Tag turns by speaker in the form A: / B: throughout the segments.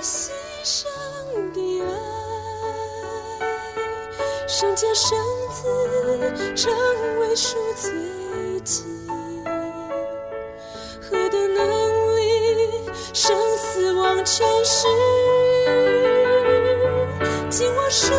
A: 牺牲的爱，圣洁圣子成为赎罪祭，何等能力，生死忘全失，尽我属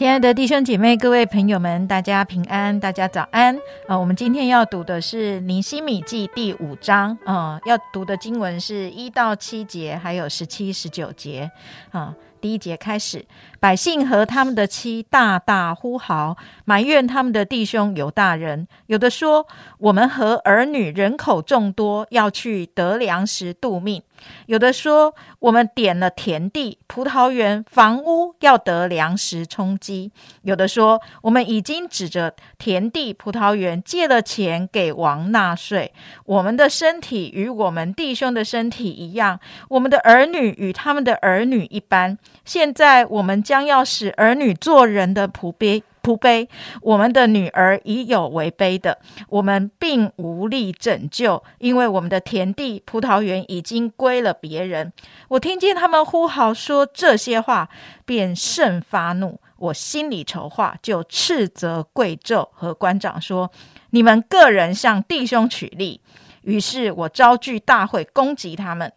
B: 亲爱的弟兄姐妹、各位朋友们，大家平安，大家早安啊！我们今天要读的是《尼西米记》第五章啊，要读的经文是一到七节，还有十七、十九节啊。第一节开始，百姓和他们的妻大大呼嚎，埋怨他们的弟兄有大人。有的说：“我们和儿女人口众多，要去得粮食度命。”有的说：“我们点了田地、葡萄园、房屋，要得粮食充饥。”有的说：“我们已经指着田地、葡萄园借了钱给王纳税。我们的身体与我们弟兄的身体一样，我们的儿女与他们的儿女一般。现在我们将要使儿女做人的仆卑。”仆卑，我们的女儿已有为卑的，我们并无力拯救，因为我们的田地、葡萄园已经归了别人。我听见他们呼号说这些话，便甚发怒。我心里筹划，就斥责贵胄和官长说：“你们个人向弟兄取利。”于是我招聚大会攻击他们。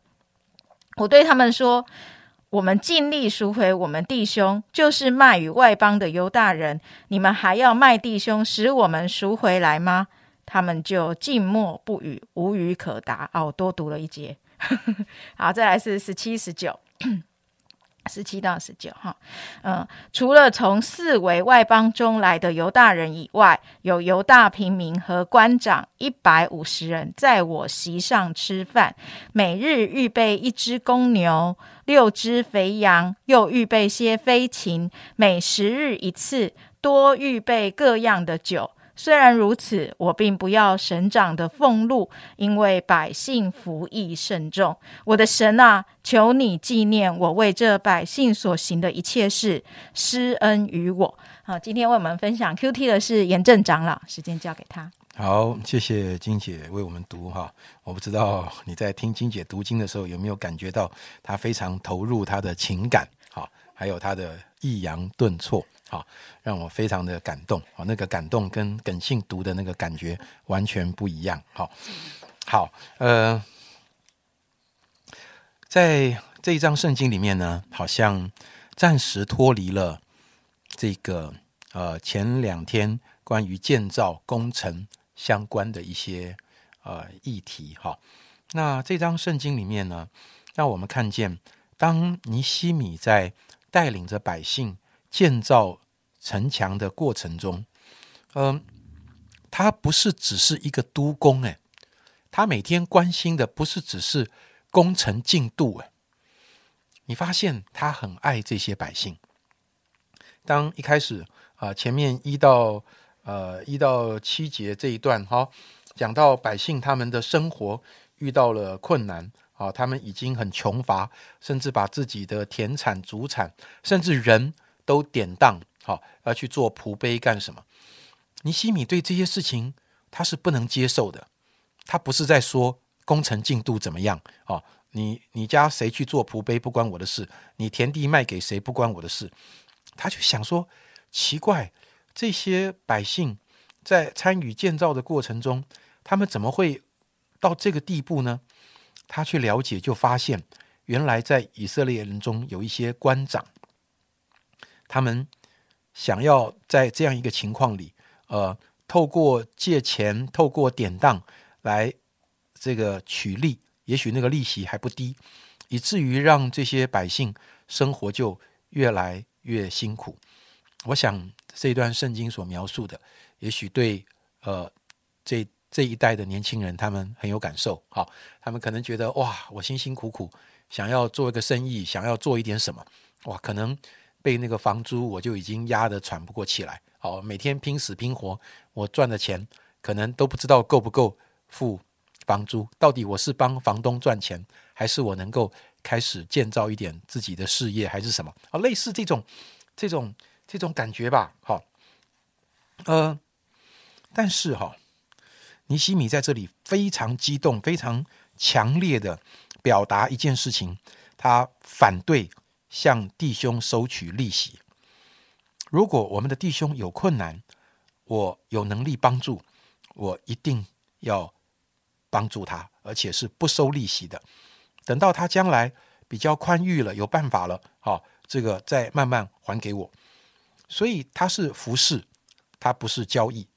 B: 我对他们说。我们尽力赎回我们弟兄，就是卖与外邦的犹大人。你们还要卖弟兄，使我们赎回来吗？他们就静默不语，无语可答。哦，多读了一节。好，再来是十七、十九。十七到十九，哈，嗯，除了从四围外邦中来的犹大人以外，有犹大平民和官长一百五十人，在我席上吃饭，每日预备一只公牛、六只肥羊，又预备些飞禽，每十日一次，多预备各样的酒。虽然如此，我并不要省长的俸禄，因为百姓服役甚重。我的神啊，求你纪念我为这百姓所行的一切事，施恩于我。好，今天为我们分享 Q T 的是严正长老，时间交给他。
C: 好，谢谢金姐为我们读哈。我不知道你在听金姐读经的时候有没有感觉到她非常投入她的情感，好，还有她的抑扬顿挫。好，让我非常的感动。好，那个感动跟耿信读的那个感觉完全不一样。好，好，呃，在这一章圣经里面呢，好像暂时脱离了这个呃前两天关于建造工程相关的一些呃议题。哈，那这张圣经里面呢，让我们看见，当尼西米在带领着百姓建造。城墙的过程中，嗯，他不是只是一个督工哎，他每天关心的不是只是工程进度哎，你发现他很爱这些百姓。当一开始啊，前面一到呃一到七节这一段哈，讲到百姓他们的生活遇到了困难啊，他们已经很穷乏，甚至把自己的田产、主产，甚至人都典当。好，要去做仆碑干什么？尼西米对这些事情他是不能接受的。他不是在说工程进度怎么样啊？你你家谁去做仆碑不关我的事，你田地卖给谁不关我的事。他就想说，奇怪，这些百姓在参与建造的过程中，他们怎么会到这个地步呢？他去了解，就发现原来在以色列人中有一些官长，他们。想要在这样一个情况里，呃，透过借钱、透过典当来这个取利，也许那个利息还不低，以至于让这些百姓生活就越来越辛苦。我想这段圣经所描述的，也许对呃这这一代的年轻人他们很有感受。好，他们可能觉得哇，我辛辛苦苦想要做一个生意，想要做一点什么，哇，可能。被那个房租我就已经压得喘不过气来，好，每天拼死拼活，我赚的钱可能都不知道够不够付房租。到底我是帮房东赚钱，还是我能够开始建造一点自己的事业，还是什么？啊，类似这种、这种、这种感觉吧。好，呃，但是哈，尼西米在这里非常激动、非常强烈的表达一件事情，他反对向弟兄收取利息。如果我们的弟兄有困难，我有能力帮助，我一定要帮助他，而且是不收利息的。等到他将来比较宽裕了，有办法了，好，这个再慢慢还给我。所以他是服侍，他不是交易。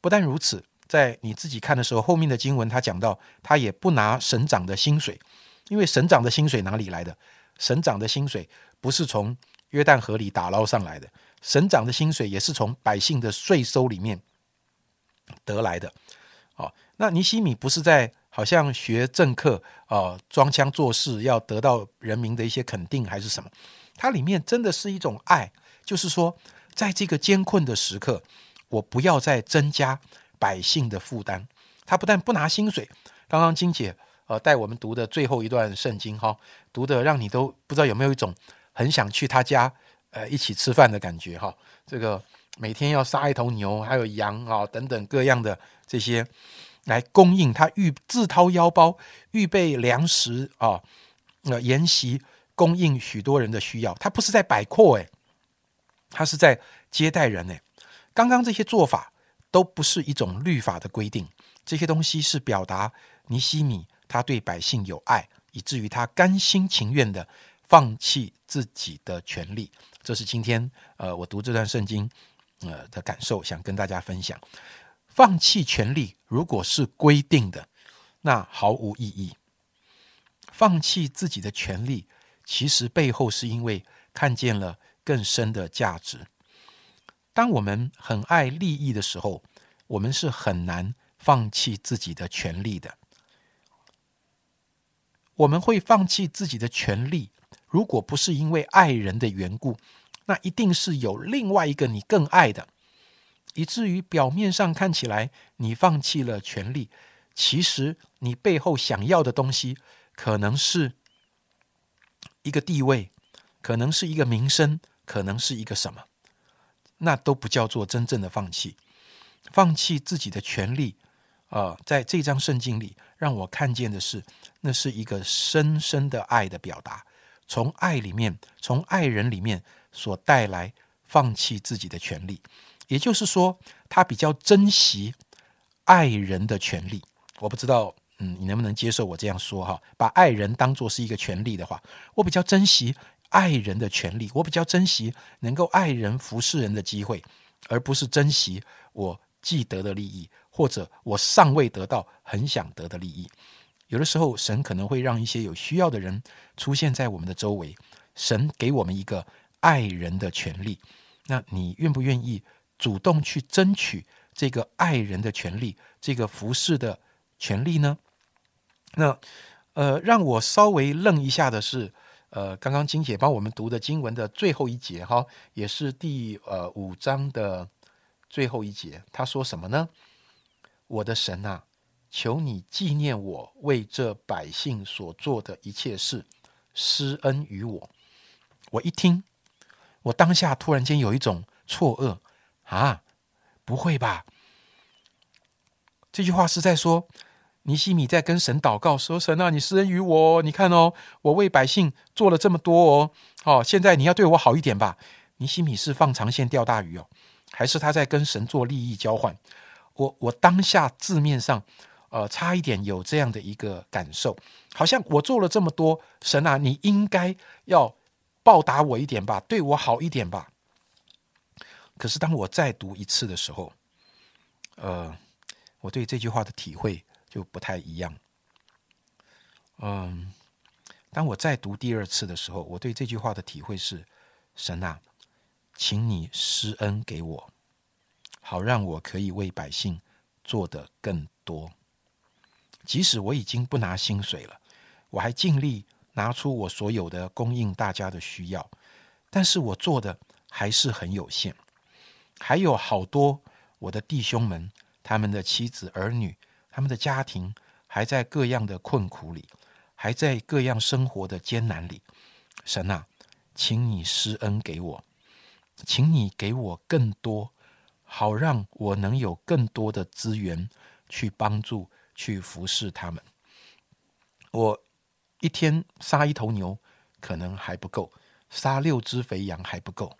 C: 不但如此，在你自己看的时候，后面的经文他讲到，他也不拿省长的薪水，因为省长的薪水哪里来的？省长的薪水不是从约旦河里打捞上来的。省长的薪水也是从百姓的税收里面得来的，哦，那尼西米不是在好像学政客啊，装腔作势要得到人民的一些肯定还是什么？它里面真的是一种爱，就是说，在这个艰困的时刻，我不要再增加百姓的负担。他不但不拿薪水，刚刚金姐呃带我们读的最后一段圣经哈，读的让你都不知道有没有一种很想去他家。呃，一起吃饭的感觉哈，这个每天要杀一头牛，还有羊啊等等各样的这些来供应他预自掏腰包预备粮食啊，呃沿袭供应许多人的需要，他不是在摆阔诶，他是在接待人诶。刚刚这些做法都不是一种律法的规定，这些东西是表达尼西米他对百姓有爱，以至于他甘心情愿的放弃自己的权利。这是今天呃，我读这段圣经呃的感受，想跟大家分享。放弃权利，如果是规定的，那毫无意义。放弃自己的权利，其实背后是因为看见了更深的价值。当我们很爱利益的时候，我们是很难放弃自己的权利的。我们会放弃自己的权利。如果不是因为爱人的缘故，那一定是有另外一个你更爱的，以至于表面上看起来你放弃了权利，其实你背后想要的东西可能是一个地位，可能是一个名声，可能是一个什么，那都不叫做真正的放弃。放弃自己的权利啊，在这张圣经里，让我看见的是，那是一个深深的爱的表达。从爱里面，从爱人里面所带来放弃自己的权利，也就是说，他比较珍惜爱人的权利。我不知道，嗯，你能不能接受我这样说哈？把爱人当做是一个权利的话，我比较珍惜爱人的权利，我比较珍惜能够爱人服侍人的机会，而不是珍惜我既得的利益，或者我尚未得到很想得的利益。有的时候，神可能会让一些有需要的人出现在我们的周围。神给我们一个爱人的权利，那你愿不愿意主动去争取这个爱人的权利，这个服侍的权利呢？那呃，让我稍微愣一下的是，呃，刚刚金姐帮我们读的经文的最后一节哈，也是第呃五章的最后一节，他说什么呢？我的神啊！求你纪念我为这百姓所做的一切事，施恩于我。我一听，我当下突然间有一种错愕啊！不会吧？这句话是在说尼西米在跟神祷告，说：“神啊，你施恩于我，你看哦，我为百姓做了这么多哦，哦，现在你要对我好一点吧？”尼西米是放长线钓大鱼哦，还是他在跟神做利益交换？我我当下字面上。呃，差一点有这样的一个感受，好像我做了这么多，神啊，你应该要报答我一点吧，对我好一点吧。可是当我再读一次的时候，呃，我对这句话的体会就不太一样。嗯，当我再读第二次的时候，我对这句话的体会是：神啊，请你施恩给我，好让我可以为百姓做的更多。即使我已经不拿薪水了，我还尽力拿出我所有的供应大家的需要，但是我做的还是很有限。还有好多我的弟兄们，他们的妻子儿女，他们的家庭还在各样的困苦里，还在各样生活的艰难里。神啊，请你施恩给我，请你给我更多，好让我能有更多的资源去帮助、去服侍他们。我一天杀一头牛可能还不够，杀六只肥羊还不够。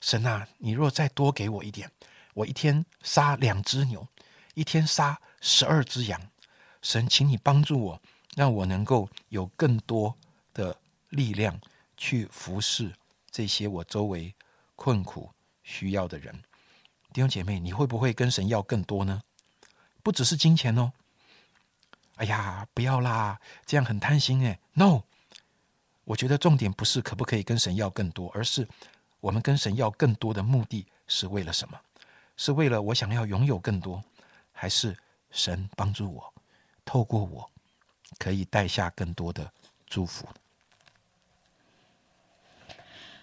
C: 神啊，你若再多给我一点，我一天杀两只牛，一天杀十二只羊。神，请你帮助我，让我能够有更多的力量去服侍这些我周围困苦需要的人。弟兄姐妹，你会不会跟神要更多呢？不只是金钱哦。哎呀，不要啦，这样很贪心哎。No，我觉得重点不是可不可以跟神要更多，而是我们跟神要更多的目的是为了什么？是为了我想要拥有更多，还是神帮助我？透过我，可以带下更多的祝福。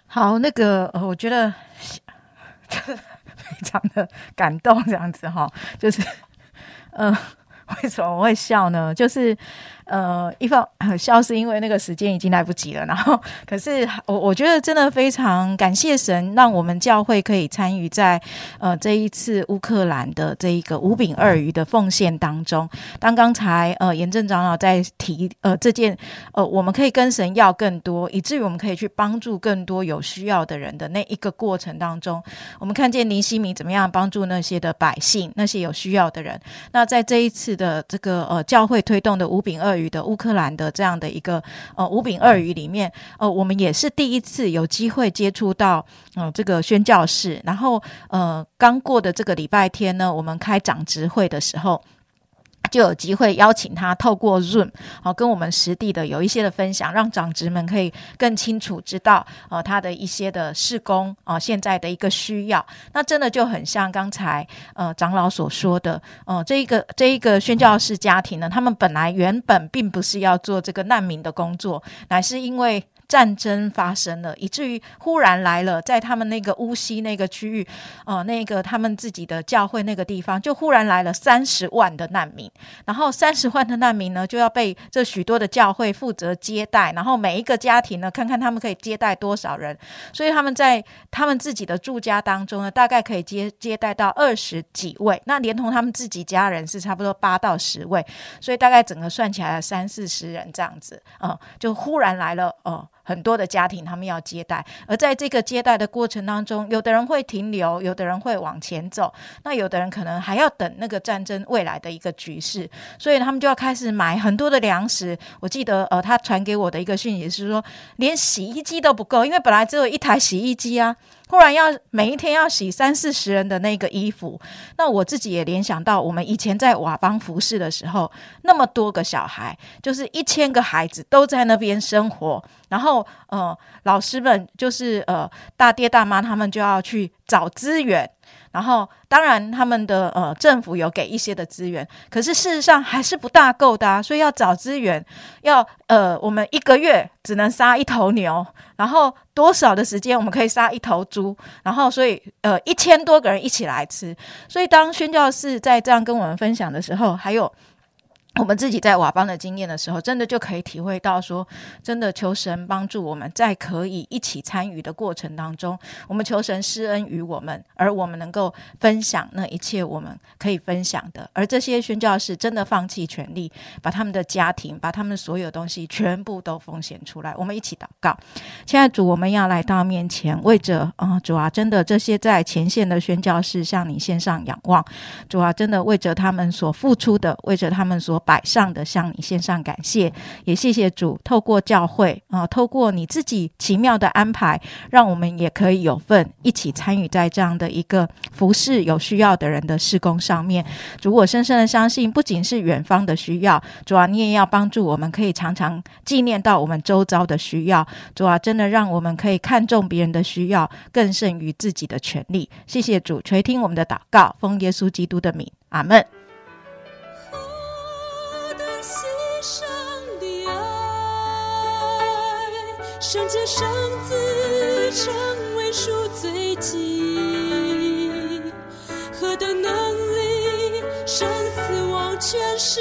B: 好，那个，我觉得非常的感动，这样子哈，就是，嗯。为什么我会笑呢？就是，呃，一方笑是因为那个时间已经来不及了。然后，可是我我觉得真的非常感谢神，让我们教会可以参与在呃这一次乌克兰的这一个五饼二鱼的奉献当中。当刚才呃严正长老在提呃这件呃我们可以跟神要更多，以至于我们可以去帮助更多有需要的人的那一个过程当中，我们看见林西明怎么样帮助那些的百姓，那些有需要的人。那在这一次。的这个呃教会推动的五饼二的乌克兰的这样的一个呃五饼二鱼里面，呃我们也是第一次有机会接触到嗯这个宣教士，然后呃刚过的这个礼拜天呢，我们开长职会的时候。就有机会邀请他透过 Zoom 好跟我们实地的有一些的分享，让长职们可以更清楚知道呃他的一些的事工啊现在的一个需要。那真的就很像刚才呃长老所说的，呃这一个这一个宣教士家庭呢，他们本来原本并不是要做这个难民的工作，乃是因为。战争发生了，以至于忽然来了，在他们那个乌西那个区域，呃，那个他们自己的教会那个地方，就忽然来了三十万的难民。然后三十万的难民呢，就要被这许多的教会负责接待。然后每一个家庭呢，看看他们可以接待多少人。所以他们在他们自己的住家当中呢，大概可以接接待到二十几位。那连同他们自己家人是差不多八到十位。所以大概整个算起来三四十人这样子，嗯，就忽然来了，哦。很多的家庭，他们要接待，而在这个接待的过程当中，有的人会停留，有的人会往前走，那有的人可能还要等那个战争未来的一个局势，所以他们就要开始买很多的粮食。我记得，呃，他传给我的一个讯息是说，连洗衣机都不够，因为本来只有一台洗衣机啊。忽然要每一天要洗三四十人的那个衣服，那我自己也联想到我们以前在瓦邦服侍的时候，那么多个小孩，就是一千个孩子都在那边生活，然后呃，老师们就是呃大爹大妈他们就要去找资源。然后，当然，他们的呃政府有给一些的资源，可是事实上还是不大够的，所以要找资源，要呃，我们一个月只能杀一头牛，然后多少的时间我们可以杀一头猪，然后所以呃一千多个人一起来吃，所以当宣教士在这样跟我们分享的时候，还有。我们自己在瓦邦的经验的时候，真的就可以体会到说，真的求神帮助我们在可以一起参与的过程当中，我们求神施恩于我们，而我们能够分享那一切我们可以分享的。而这些宣教士真的放弃权利，把他们的家庭，把他们所有东西全部都奉献出来。我们一起祷告，现在主，我们要来到面前，为着啊主啊，真的这些在前线的宣教士向你献上仰望。主啊，真的为着他们所付出的，为着他们所。摆上的向你献上感谢，也谢谢主，透过教会啊，透过你自己奇妙的安排，让我们也可以有份一起参与在这样的一个服侍有需要的人的施工上面。主，我深深的相信，不仅是远方的需要，主啊，你也要帮助我们，可以常常纪念到我们周遭的需要。主啊，真的让我们可以看重别人的需要，更胜于自己的权利。谢谢主垂听我们的祷告，奉耶稣基督的名，阿门。
A: 牺牲的爱圣洁圣子成为赎罪祭，何等能力，生死忘全失，